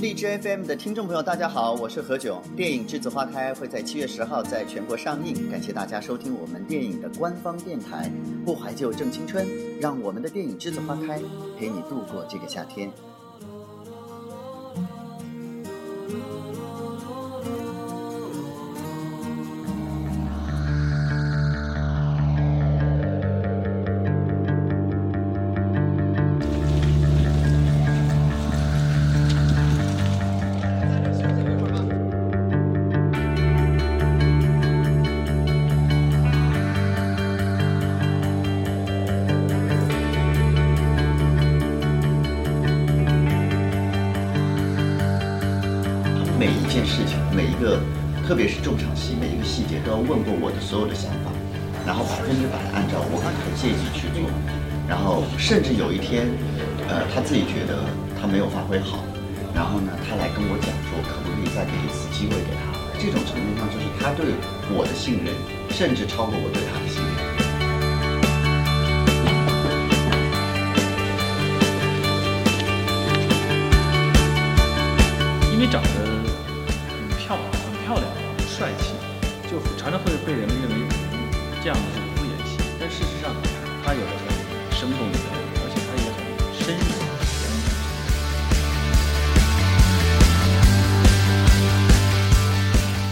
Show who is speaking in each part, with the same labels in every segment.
Speaker 1: 荔枝 FM 的听众朋友，大家好，我是何炅。电影《栀子花开》会在七月十号在全国上映，感谢大家收听我们电影的官方电台。不怀旧正青春，让我们的电影《栀子花开》陪你度过这个夏天。每一件事情，每一个，特别是重场戏，每一个细节都要问过我的所有的想法，然后百分之百按照我刚才的建议去做，然后甚至有一天，呃，他自己觉得他没有发挥好，然后呢，他来跟我讲说，可不可以再给一次机会给他？这种程度上，就是他对我的信任，甚至超过我对他的信任。
Speaker 2: 因为长得就常常会被人们认为这样的是不演戏。但事实上，他有着很生动的表演，而且他也很深入。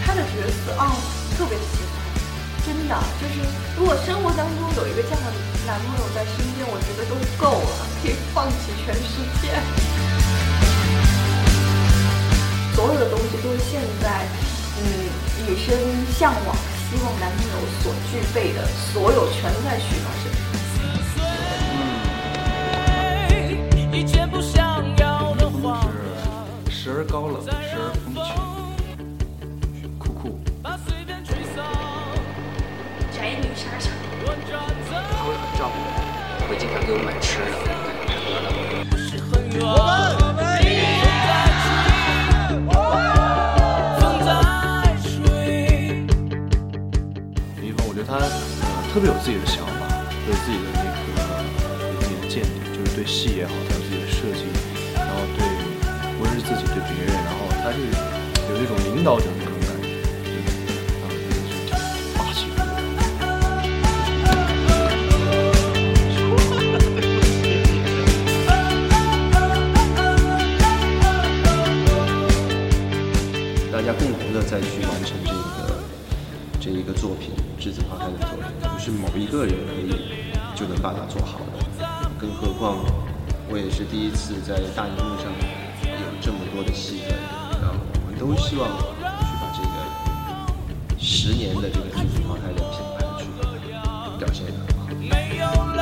Speaker 3: 他的角色啊、特别喜欢，真的就是如果生活当中有一个这样的男朋友在身边，我觉得都够了，可以放弃全世界。所有的，女生向往、希望男朋友所具备的所有，全在徐芳身上。
Speaker 4: 一件不想要的话，
Speaker 2: 是时而高冷，时而风趣，酷酷。
Speaker 4: 把随便吹散。
Speaker 3: 宅女杀手。
Speaker 5: 他会很照顾我，会经常给我买吃的、买喝的。
Speaker 2: 觉得他呃特别有自己的想法，有自己的那个有自己的见解，就是对戏也好，他有自己的设计，然后对无论是自己对别人，然后他是有一种领导者的那种感觉，就是啊，就是挺霸气的。
Speaker 6: 大家共同的再去完成这个这一个作品，栀子花开的作品，不是某一个人可以就能把它做好的。更何况我也是第一次在大荧幕上有这么多的戏份，然后我们都希望去把这个十年的这个栀子花开的品牌去表现得很好。